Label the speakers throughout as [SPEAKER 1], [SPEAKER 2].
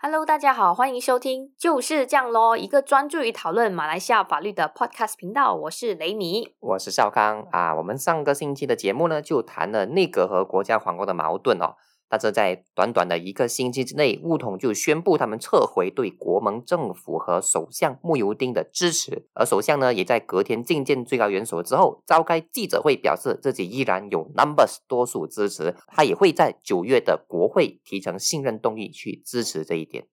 [SPEAKER 1] Hello，大家好，欢迎收听就是这样咯，一个专注于讨论马来西亚法律的 Podcast 频道。我是雷尼，
[SPEAKER 2] 我是少康啊。我们上个星期的节目呢，就谈了内阁和国家皇宫的矛盾哦。但是在短短的一个星期之内，巫统就宣布他们撤回对国盟政府和首相穆尤丁的支持，而首相呢，也在隔天觐见最高元首之后，召开记者会，表示自己依然有 numbers 多数支持，他也会在九月的国会提成信任动议去支持这一点。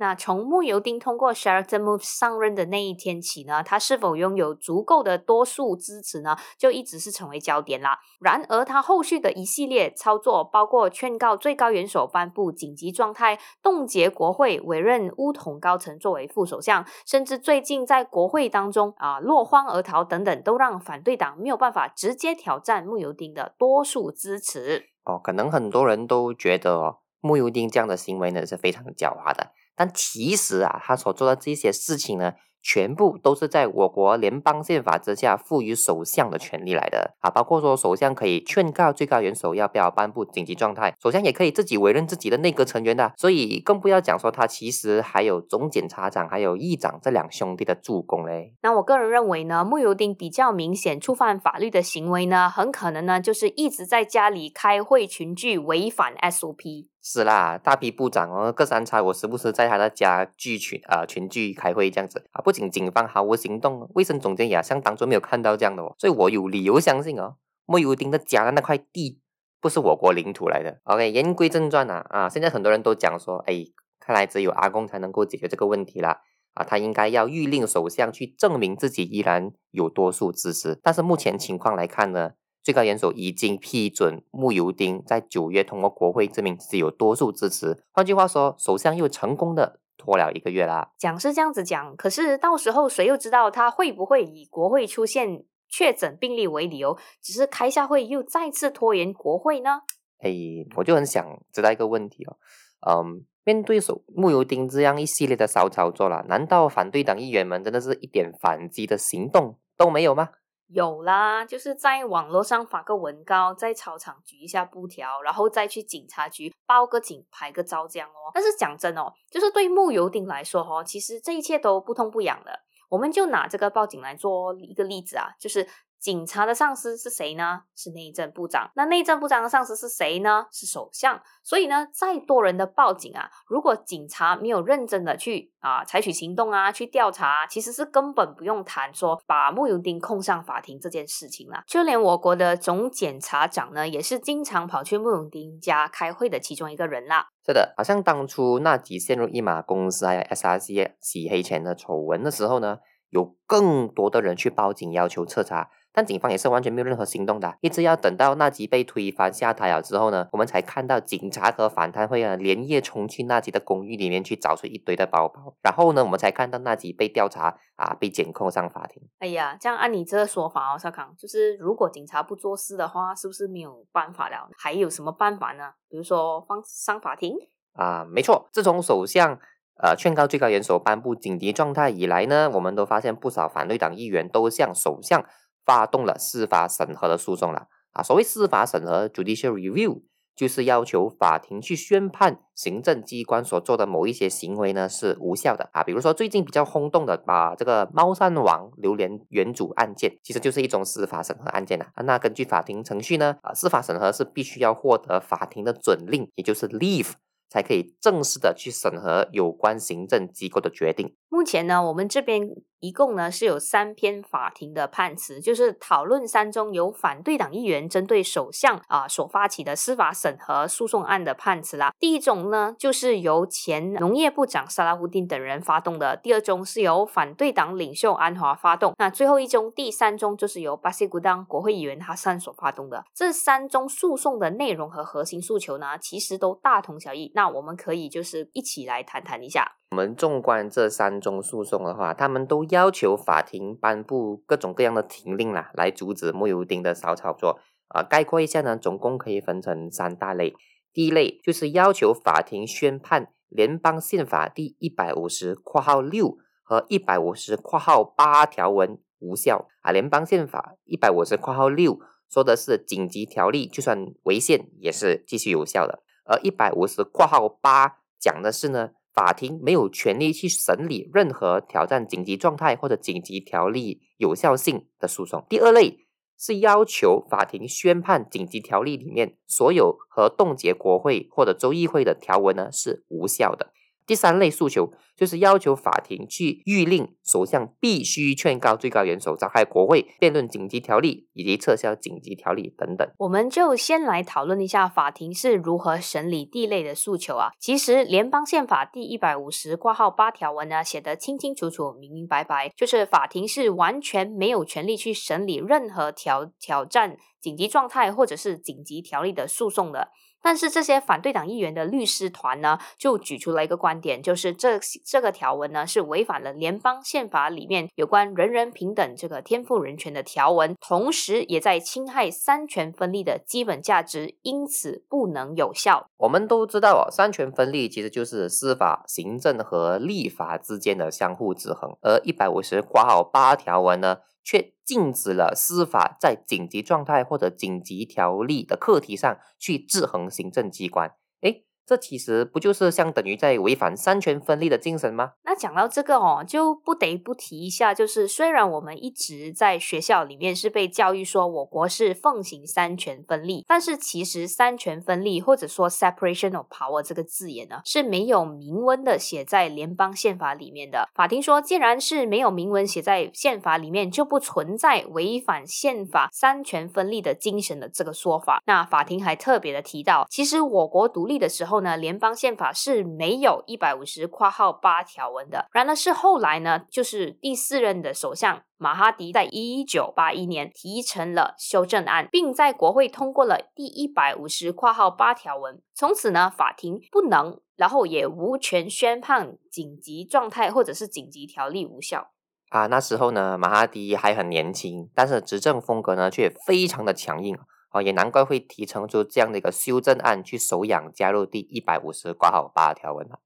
[SPEAKER 1] 那从穆尤丁通过 Sheraton Move 上任的那一天起呢，他是否拥有足够的多数支持呢，就一直是成为焦点啦。然而，他后续的一系列操作，包括劝告最高元首颁布紧急状态、冻结国会、委任乌统高层作为副首相，甚至最近在国会当中啊落荒而逃等等，都让反对党没有办法直接挑战穆尤丁的多数支持。
[SPEAKER 2] 哦，可能很多人都觉得哦，穆尤丁这样的行为呢是非常狡猾的。但其实啊，他所做的这些事情呢，全部都是在我国联邦宪法之下赋予首相的权利来的啊，包括说首相可以劝告最高元首要不要颁布紧急状态，首相也可以自己委任自己的内阁成员的，所以更不要讲说他其实还有总检察长还有议长这两兄弟的助攻嘞。
[SPEAKER 1] 那我个人认为呢，穆尤丁比较明显触犯法律的行为呢，很可能呢就是一直在家里开会群聚，违反 SOP。
[SPEAKER 2] 是啦，大批部长哦，各三差，我时不时在他的家聚群啊群聚开会这样子啊。不仅警方毫无行动，卫生总监也像当初没有看到这样的哦。所以我有理由相信哦，莫尤丁的家的那块地不是我国领土来的。OK，言归正传啊啊，现在很多人都讲说，哎，看来只有阿公才能够解决这个问题啦啊，他应该要谕令首相去证明自己依然有多数支持。但是目前情况来看呢？最高元首已经批准穆尤丁在九月通过国会证明自己有多数支持。换句话说，首相又成功的拖了一个月啦。
[SPEAKER 1] 讲是这样子讲，可是到时候谁又知道他会不会以国会出现确诊病例为理由，只是开下会又再次拖延国会呢？
[SPEAKER 2] 哎，我就很想知道一个问题哦，嗯，面对手穆尤丁这样一系列的骚操作了，难道反对党议员们真的是一点反击的行动都没有吗？
[SPEAKER 1] 有啦，就是在网络上发个文告，在操场举一下布条，然后再去警察局报个警、拍个照这样哦。但是讲真哦，就是对木油丁来说哦，其实这一切都不痛不痒的。我们就拿这个报警来做一个例子啊，就是。警察的上司是谁呢？是内政部长。那内政部长的上司是谁呢？是首相。所以呢，再多人的报警啊，如果警察没有认真的去啊采取行动啊，去调查，其实是根本不用谈说把穆尤丁控上法庭这件事情了。就连我国的总检察长呢，也是经常跑去穆尤丁家开会的其中一个人啦。
[SPEAKER 2] 是的，好像当初纳吉陷入一马公司还有 SRC 洗黑钱的丑闻的时候呢，有更多的人去报警要求彻查。但警方也是完全没有任何行动的，一直要等到纳吉被推翻下台了之后呢，我们才看到警察和反贪会啊连夜冲去纳吉的公寓里面去找出一堆的包包，然后呢，我们才看到纳吉被调查啊，被检控上法庭。
[SPEAKER 1] 哎呀，这样按你这个说法哦，少康，就是如果警察不做事的话，是不是没有办法了？还有什么办法呢？比如说放上法庭
[SPEAKER 2] 啊？没错，自从首相呃劝告最高元首颁布紧急状态以来呢，我们都发现不少反对党议员都向首相。发动了司法审核的诉讼了啊！所谓司法审核 （judicial review） 就是要求法庭去宣判行政机关所做的某一些行为呢是无效的啊。比如说最近比较轰动的，把这个猫山王榴莲原主案件，其实就是一种司法审核案件呐。那根据法庭程序呢，啊，司法审核是必须要获得法庭的准令，也就是 leave。才可以正式的去审核有关行政机构的决定。
[SPEAKER 1] 目前呢，我们这边一共呢是有三篇法庭的判词，就是讨论三宗由反对党议员针对首相啊所发起的司法审核诉讼案的判词啦。第一种呢，就是由前农业部长萨拉胡丁等人发动的；第二宗是由反对党领袖安华发动；那最后一宗、第三宗就是由巴西古当国会议员哈桑所发动的。这三宗诉讼的内容和核心诉求呢，其实都大同小异。那我们可以就是一起来谈谈一下。
[SPEAKER 2] 我们纵观这三宗诉讼的话，他们都要求法庭颁布各种各样的停令啦，来阻止穆尤丁的骚操作。啊，概括一下呢，总共可以分成三大类。第一类就是要求法庭宣判联邦宪法第一百五十括号六和一百五十括号八条文无效。啊，联邦宪法一百五十括号六说的是紧急条例，就算违宪也是继续有效的。而一百五十括号八讲的是呢，法庭没有权利去审理任何挑战紧急状态或者紧急条例有效性的诉讼。第二类是要求法庭宣判紧急条例里面所有和冻结国会或者州议会的条文呢是无效的。第三类诉求就是要求法庭去谕令首相必须劝告最高元首召开国会辩论紧急条例以及撤销紧急条例等等。
[SPEAKER 1] 我们就先来讨论一下法庭是如何审理地类的诉求啊。其实联邦宪法第一百五十挂号八条文呢写得清清楚楚、明明白白，就是法庭是完全没有权利去审理任何挑挑战紧急状态或者是紧急条例的诉讼的。但是这些反对党议员的律师团呢，就举出了一个观点，就是这这个条文呢是违反了联邦宪法里面有关人人平等这个天赋人权的条文，同时也在侵害三权分立的基本价值，因此不能有效。
[SPEAKER 2] 我们都知道啊，三权分立其实就是司法、行政和立法之间的相互制衡，而一百五十括号八条文呢。却禁止了司法在紧急状态或者紧急条例的课题上去制衡行政机关。这其实不就是相等于在违反三权分立的精神吗？
[SPEAKER 1] 那讲到这个哦，就不得不提一下，就是虽然我们一直在学校里面是被教育说我国是奉行三权分立，但是其实三权分立或者说 separation of power 这个字眼呢是没有明文的写在联邦宪法里面的。法庭说，既然是没有明文写在宪法里面，就不存在违反宪法三权分立的精神的这个说法。那法庭还特别的提到，其实我国独立的时候。呢，联邦宪法是没有一百五十括号八条文的。然而，是后来呢，就是第四任的首相马哈迪在一九八一年提成了修正案，并在国会通过了第一百五十括号八条文。从此呢，法庭不能，然后也无权宣判紧急状态或者是紧急条例无效。
[SPEAKER 2] 啊，那时候呢，马哈迪还很年轻，但是执政风格呢却非常的强硬。哦，也难怪会提成出这样的一个修正案，去首养加入第一百五十挂号八条文了。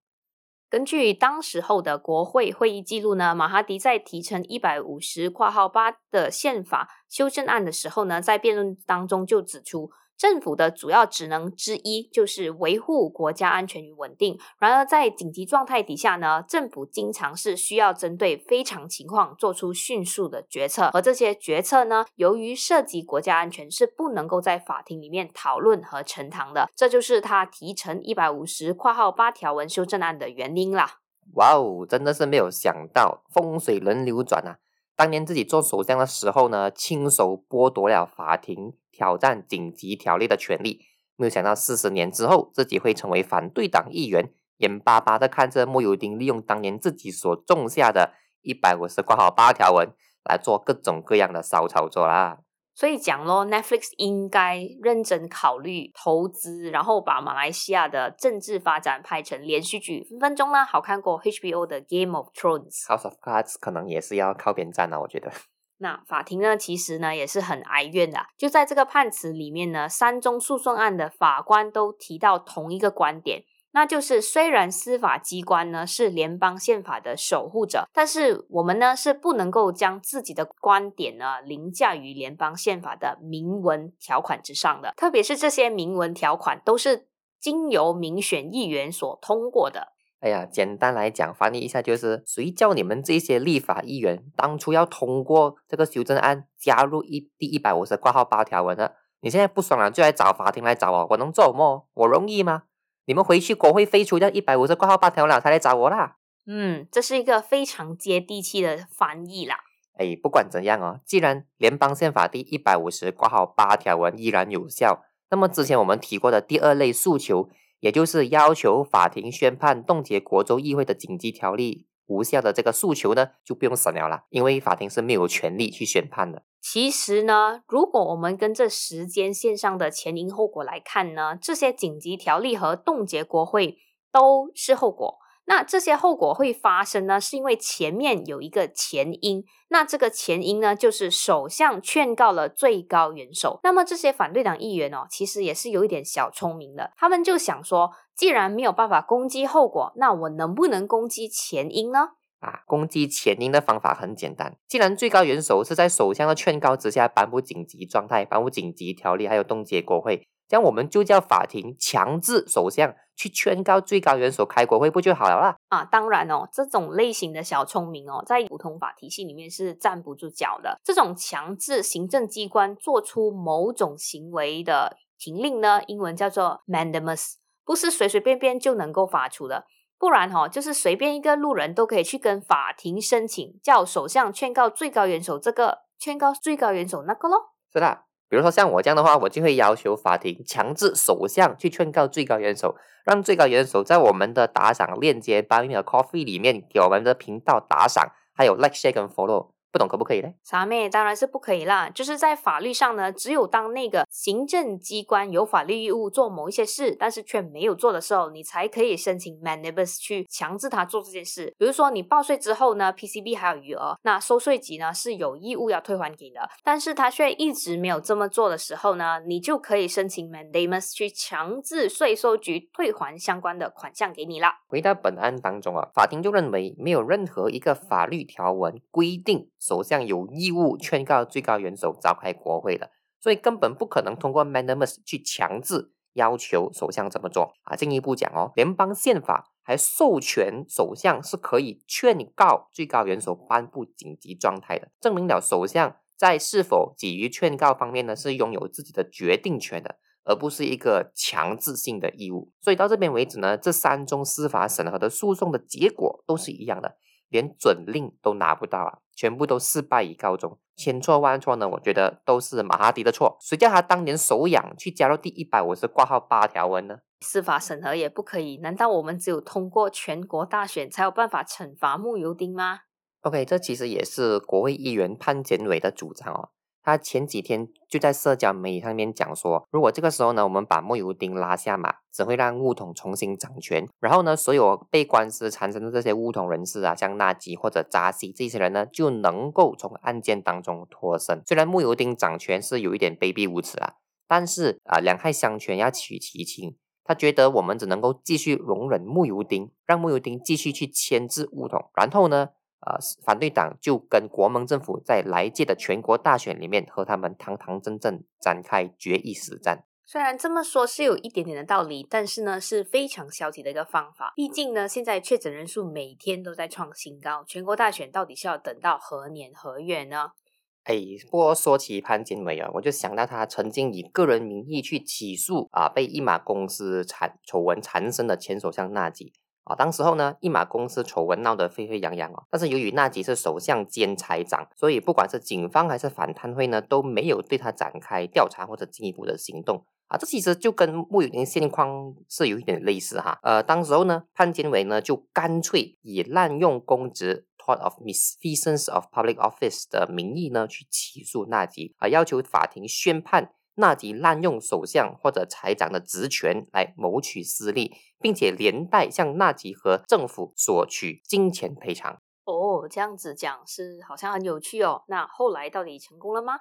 [SPEAKER 1] 根据当时候的国会会议记录呢，马哈迪在提成一百五十括号八的宪法修正案的时候呢，在辩论当中就指出。政府的主要职能之一就是维护国家安全与稳定。然而，在紧急状态底下呢，政府经常是需要针对非常情况做出迅速的决策，而这些决策呢，由于涉及国家安全，是不能够在法庭里面讨论和呈堂的。这就是他提成一百五十括号八条文修正案的原因啦。
[SPEAKER 2] 哇哦，真的是没有想到风水轮流转啊！当年自己做首相的时候呢，亲手剥夺了法庭。挑战紧急条例的权利，没有想到四十年之后，自己会成为反对党议员，眼巴巴的看着莫尤丁利用当年自己所种下的一百五十括号八条文来做各种各样的骚操作啦。
[SPEAKER 1] 所以讲咯 n e t f l i x 应该认真考虑投资，然后把马来西亚的政治发展拍成连续剧，分分钟呢好看过 HBO 的 Game of Thrones。
[SPEAKER 2] House of Cards 可能也是要靠边站了，我觉得。
[SPEAKER 1] 那法庭呢，其实呢也是很哀怨的。就在这个判词里面呢，三宗诉讼案的法官都提到同一个观点，那就是虽然司法机关呢是联邦宪法的守护者，但是我们呢是不能够将自己的观点呢凌驾于联邦宪法的明文条款之上的。特别是这些明文条款都是经由民选议员所通过的。
[SPEAKER 2] 哎呀，简单来讲，翻译一下就是：谁叫你们这些立法议员当初要通过这个修正案，加入一第一百五十挂号八条文的？你现在不爽了，就来找法庭来找我，我能做什么？我容易吗？你们回去国会废除掉一百五十挂号八条了，才来找我啦。
[SPEAKER 1] 嗯，这是一个非常接地气的翻译啦。
[SPEAKER 2] 哎，不管怎样哦，既然联邦宪法第一百五十挂号八条文依然有效，那么之前我们提过的第二类诉求。也就是要求法庭宣判冻结国州议会的紧急条例无效的这个诉求呢，就不用审了啦，因为法庭是没有权利去宣判的。
[SPEAKER 1] 其实呢，如果我们跟这时间线上的前因后果来看呢，这些紧急条例和冻结国会都是后果。那这些后果会发生呢？是因为前面有一个前因，那这个前因呢，就是首相劝告了最高元首。那么这些反对党议员哦，其实也是有一点小聪明的，他们就想说，既然没有办法攻击后果，那我能不能攻击前因呢？
[SPEAKER 2] 啊，攻击前因的方法很简单，既然最高元首是在首相的劝告之下颁布紧急状态、颁布紧急条例，还有冻结国会。这样我们就叫法庭强制首相去劝告最高元首开国会不就好了啦？
[SPEAKER 1] 啊，当然哦，这种类型的小聪明哦，在普通法体系里面是站不住脚的。这种强制行政机关做出某种行为的停令呢，英文叫做 mandamus，不是随随便便就能够发出的。不然哈，就是随便一个路人都可以去跟法庭申请，叫首相劝告最高元首这个，劝告最高元首那个咯。
[SPEAKER 2] 是的。比如说像我这样的话，我就会要求法庭强制首相去劝告最高元首，让最高元首在我们的打赏链接 Buy Me a Coffee 里面给我们的频道打赏，还有 Like、Share 跟 Follow。不懂可不可以嘞？
[SPEAKER 1] 傻妹当然是不可以啦。就是在法律上呢，只有当那个行政机关有法律义务做某一些事，但是却没有做的时候，你才可以申请 manibus 去强制他做这件事。比如说你报税之后呢，PCB 还有余额，那收税局呢是有义务要退还给你的，但是他却一直没有这么做的时候呢，你就可以申请 mandamus 去强制税收局退还相关的款项给你啦。
[SPEAKER 2] 回到本案当中啊，法庭就认为没有任何一个法律条文规定。首相有义务劝告最高元首召开国会的，所以根本不可能通过 mandamus 去强制要求首相这么做啊。进一步讲哦，联邦宪法还授权首相是可以劝告最高元首颁布紧急状态的，证明了首相在是否给予劝告方面呢是拥有自己的决定权的，而不是一个强制性的义务。所以到这边为止呢，这三宗司法审核的诉讼的结果都是一样的。连准令都拿不到啊，全部都事败以告终，千错万错呢？我觉得都是马哈迪的错。谁叫他当年手痒去加入第一百五十挂号八条文呢？
[SPEAKER 1] 司法审核也不可以？难道我们只有通过全国大选才有办法惩罚木油丁吗
[SPEAKER 2] ？OK，这其实也是国会议员潘检伟的主张哦。他前几天就在社交媒体上面讲说，如果这个时候呢，我们把莫尤丁拉下马，只会让乌统重新掌权，然后呢，所有被官司缠身的这些乌统人士啊，像纳吉或者扎西这些人呢，就能够从案件当中脱身。虽然莫尤丁掌权是有一点卑鄙无耻啊，但是啊，两害相权要取其轻。他觉得我们只能够继续容忍穆尤丁，让穆尤丁继续去牵制乌统，然后呢？呃，反对党就跟国盟政府在来届的全国大选里面和他们堂堂正正展开决一死战。
[SPEAKER 1] 虽然这么说是有一点点的道理，但是呢是非常消极的一个方法。毕竟呢，现在确诊人数每天都在创新高，全国大选到底是要等到何年何月呢？
[SPEAKER 2] 哎，不过说起潘金伟啊，我就想到他曾经以个人名义去起诉啊，被一马公司产丑闻缠身的前首相纳吉。啊，当时候呢，一马公司丑闻闹得沸沸扬扬哦。但是由于纳吉是首相兼财长，所以不管是警方还是反贪会呢，都没有对他展开调查或者进一步的行动啊。这其实就跟穆永林现况是有一点类似哈。呃，当时候呢，潘建伟呢就干脆以滥用公职 （tort of misfeasance of public office） 的名义呢去起诉纳吉啊，要求法庭宣判。纳吉滥用首相或者财长的职权来谋取私利，并且连带向纳吉和政府索取金钱赔偿。
[SPEAKER 1] 哦，这样子讲是好像很有趣哦。那后来到底成功了吗？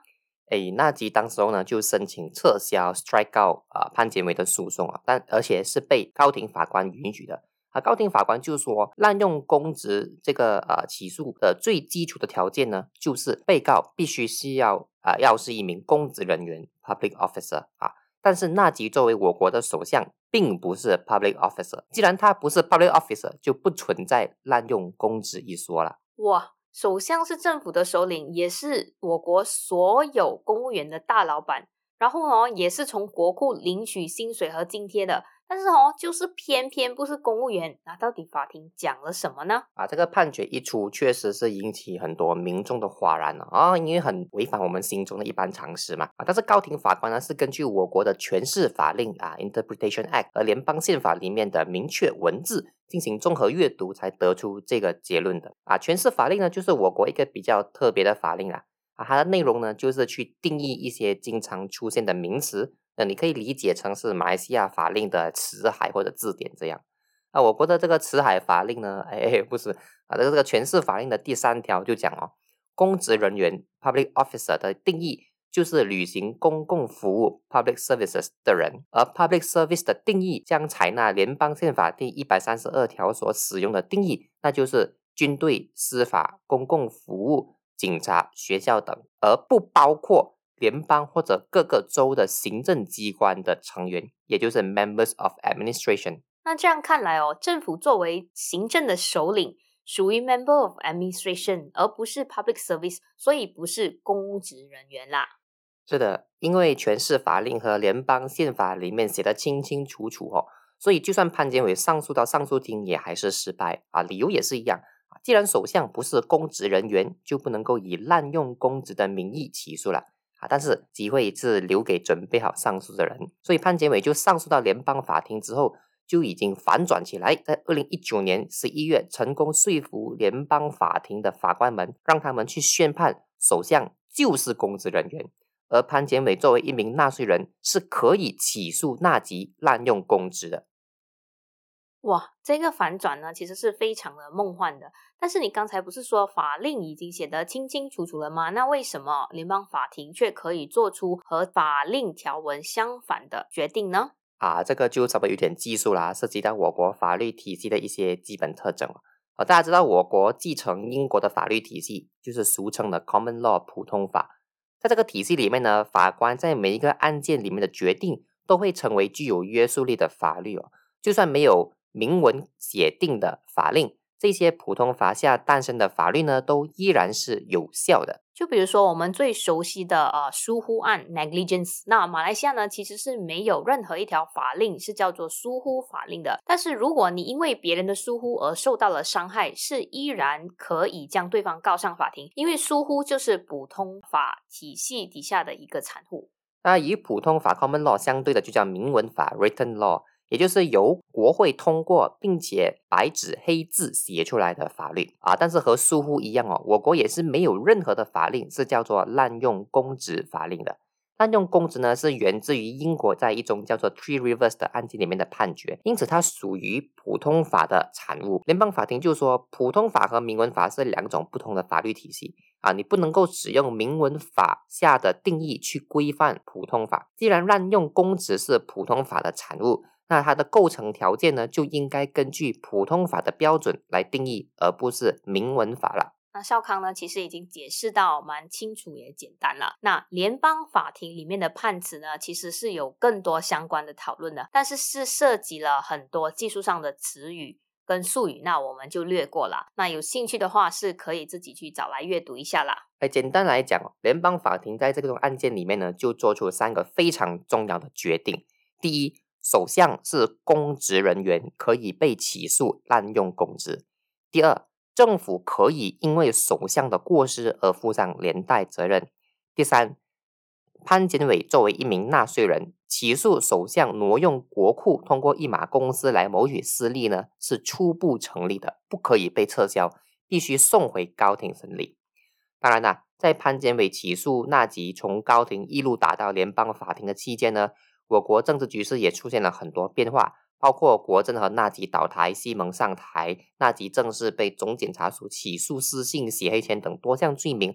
[SPEAKER 2] 哎，纳吉当时候呢就申请撤销 strike out 啊潘杰伟的诉讼啊，但而且是被高庭法官允许的。啊，高庭法官就说，滥用公职这个呃起诉的最基础的条件呢，就是被告必须是要啊要是一名公职人员 （public officer） 啊。但是纳吉作为我国的首相，并不是 public officer。既然他不是 public officer，就不存在滥用公职一说了。
[SPEAKER 1] 哇，首相是政府的首领，也是我国所有公务员的大老板，然后呢，也是从国库领取薪水和津贴的。但是哦，就是偏偏不是公务员，那到底法庭讲了什么呢？
[SPEAKER 2] 啊，这个判决一出，确实是引起很多民众的哗然了啊，因为很违反我们心中的一般常识嘛啊。但是高庭法官呢，是根据我国的诠释法令啊 （Interpretation Act） 和联邦宪法里面的明确文字进行综合阅读，才得出这个结论的啊。诠释法令呢，就是我国一个比较特别的法令啦啊，它的内容呢，就是去定义一些经常出现的名词。那你可以理解成是马来西亚法令的词海或者字典这样。啊，我国的这个词海法令呢，哎，不是啊，这个这个诠释法令的第三条就讲哦，公职人员 （public officer） 的定义就是履行公共服务 （public services） 的人，而 public service 的定义将采纳联邦宪法第一百三十二条所使用的定义，那就是军队、司法、公共服务、警察、学校等，而不包括。联邦或者各个州的行政机关的成员，也就是 members of administration。
[SPEAKER 1] 那这样看来哦，政府作为行政的首领，属于 member of administration，而不是 public service，所以不是公职人员啦。
[SPEAKER 2] 是的，因为全市法令和联邦宪法里面写的清清楚楚哦，所以就算潘建伟上诉到上诉庭也还是失败啊，理由也是一样啊。既然首相不是公职人员，就不能够以滥用公职的名义起诉了啊。但是机会是留给准备好上诉的人，所以潘杰伟就上诉到联邦法庭之后。就已经反转起来，在二零一九年十一月，成功说服联邦法庭的法官们，让他们去宣判首相就是公职人员，而潘检委作为一名纳税人，是可以起诉纳吉滥用公职的。
[SPEAKER 1] 哇，这个反转呢，其实是非常的梦幻的。但是你刚才不是说法令已经写得清清楚楚了吗？那为什么联邦法庭却可以做出和法令条文相反的决定呢？
[SPEAKER 2] 啊，这个就稍微有点技术啦，涉及到我国法律体系的一些基本特征啊。大家知道，我国继承英国的法律体系，就是俗称的 Common Law 普通法。在这个体系里面呢，法官在每一个案件里面的决定，都会成为具有约束力的法律哦。就算没有明文写定的法令。这些普通法下诞生的法律呢，都依然是有效的。
[SPEAKER 1] 就比如说我们最熟悉的呃疏忽案 （negligence），那马来西亚呢其实是没有任何一条法令是叫做疏忽法令的。但是如果你因为别人的疏忽而受到了伤害，是依然可以将对方告上法庭，因为疏忽就是普通法体系底下的一个产物。
[SPEAKER 2] 那与普通法 （common law） 相对的就叫明文法 （written law）。也就是由国会通过，并且白纸黑字写出来的法律啊，但是和疏忽一样哦，我国也是没有任何的法令是叫做滥用公职法令的。滥用公职呢，是源自于英国在一宗叫做 Three Rivers 的案件里面的判决，因此它属于普通法的产物。联邦法庭就说，普通法和明文法是两种不同的法律体系啊，你不能够使用明文法下的定义去规范普通法。既然滥用公职是普通法的产物。那它的构成条件呢，就应该根据普通法的标准来定义，而不是明文法了。
[SPEAKER 1] 那少康呢，其实已经解释到蛮清楚也简单了。那联邦法庭里面的判词呢，其实是有更多相关的讨论的，但是是涉及了很多技术上的词语跟术语，那我们就略过了。那有兴趣的话，是可以自己去找来阅读一下啦。
[SPEAKER 2] 哎，简单来讲，联邦法庭在这种案件里面呢，就做出了三个非常重要的决定。第一。首相是公职人员，可以被起诉滥用公职。第二，政府可以因为首相的过失而负上连带责任。第三，潘检委作为一名纳税人，起诉首相挪用国库，通过一马公司来谋取私利呢，是初步成立的，不可以被撤销，必须送回高庭审理。当然啦，在潘检委起诉纳吉从高庭一路打到联邦法庭的期间呢。我国政治局势也出现了很多变化，包括国政和纳吉倒台、西蒙上台、纳吉正式被总检察署起诉私信、洗黑钱等多项罪名，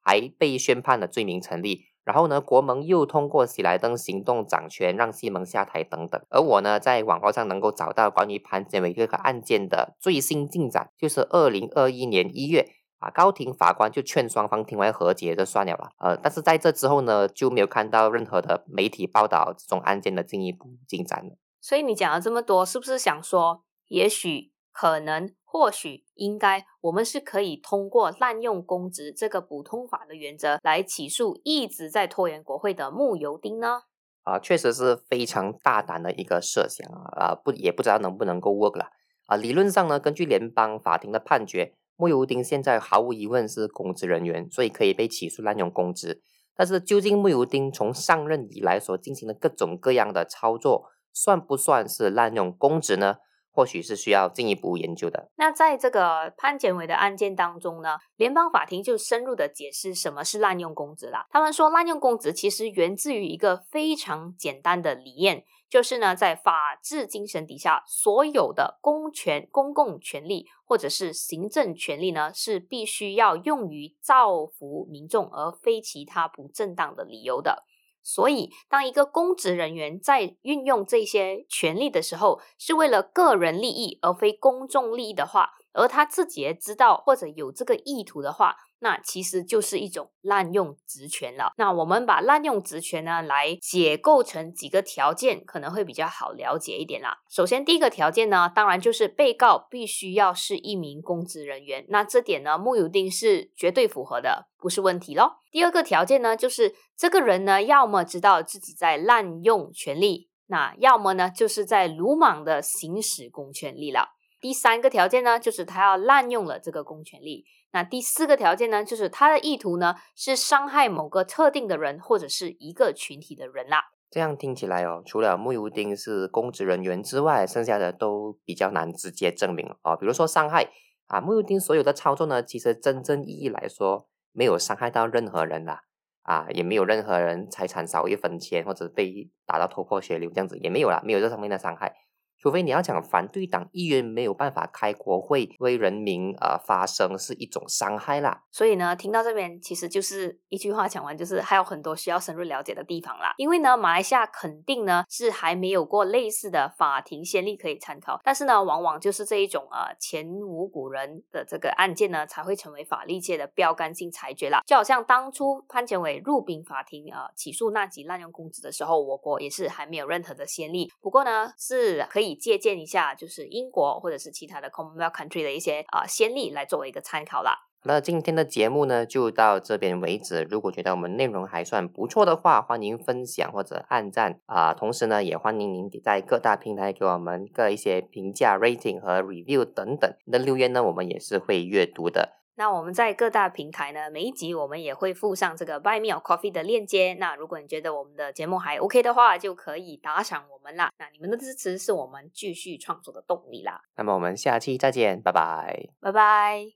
[SPEAKER 2] 还被宣判了罪名成立。然后呢，国盟又通过喜来登行动掌权，让西蒙下台等等。而我呢，在网络上能够找到关于潘建伟这个案件的最新进展，就是二零二一年一月。啊，高庭法官就劝双方庭外和解就算了吧，呃，但是在这之后呢，就没有看到任何的媒体报道这种案件的进一步进展了。
[SPEAKER 1] 所以你讲了这么多，是不是想说，也许、可能、或许、应该，我们是可以通过滥用公职这个普通法的原则来起诉一直在拖延国会的木油丁呢？
[SPEAKER 2] 啊，确实是非常大胆的一个设想啊，啊，不，也不知道能不能够 work 了。啊，理论上呢，根据联邦法庭的判决。穆尤丁现在毫无疑问是公职人员，所以可以被起诉滥用公职。但是，究竟穆尤丁从上任以来所进行的各种各样的操作，算不算是滥用公职呢？或许是需要进一步研究的。
[SPEAKER 1] 那在这个潘检伟的案件当中呢，联邦法庭就深入的解释什么是滥用公职啦。他们说，滥用公职其实源自于一个非常简单的理念。就是呢，在法治精神底下，所有的公权、公共权利或者是行政权利呢，是必须要用于造福民众，而非其他不正当的理由的。所以，当一个公职人员在运用这些权利的时候，是为了个人利益而非公众利益的话，而他自己也知道或者有这个意图的话，那其实就是一种滥用职权了。那我们把滥用职权呢来解构成几个条件，可能会比较好了解一点啦。首先，第一个条件呢，当然就是被告必须要是一名公职人员。那这点呢，木有定是绝对符合的，不是问题咯。第二个条件呢，就是这个人呢，要么知道自己在滥用权力，那要么呢，就是在鲁莽的行使公权力了。第三个条件呢，就是他要滥用了这个公权力。那第四个条件呢，就是他的意图呢是伤害某个特定的人或者是一个群体的人啦。
[SPEAKER 2] 这样听起来哦，除了穆尤丁是公职人员之外，剩下的都比较难直接证明哦。比如说伤害啊，穆尤丁所有的操作呢，其实真正意义来说没有伤害到任何人啦，啊，也没有任何人财产少一分钱或者被打到头破血流这样子也没有啦，没有这方面的伤害。除非你要讲反对党议员没有办法开国会为人民呃发声是一种伤害啦，
[SPEAKER 1] 所以呢，听到这边其实就是一句话讲完，就是还有很多需要深入了解的地方啦。因为呢，马来西亚肯定呢是还没有过类似的法庭先例可以参考，但是呢，往往就是这一种呃前无古人的这个案件呢，才会成为法律界的标杆性裁决啦。就好像当初潘前伟入禀法庭呃起诉纳吉滥用公职的时候，我国也是还没有任何的先例，不过呢是可以。借鉴一下，就是英国或者是其他的 Commonwealth country 的一些啊先例来作为一个参考啦。
[SPEAKER 2] 那今天的节目呢，就到这边为止。如果觉得我们内容还算不错的话，欢迎分享或者按赞啊。同时呢，也欢迎您在各大平台给我们各一些评价、rating 和 review 等等那留言呢，我们也是会阅读的。
[SPEAKER 1] 那我们在各大平台呢，每一集我们也会附上这个 Buy Me a Coffee 的链接。那如果你觉得我们的节目还 OK 的话，就可以打赏我们啦。那你们的支持是我们继续创作的动力啦。
[SPEAKER 2] 那么我们下期再见，拜拜，
[SPEAKER 1] 拜拜。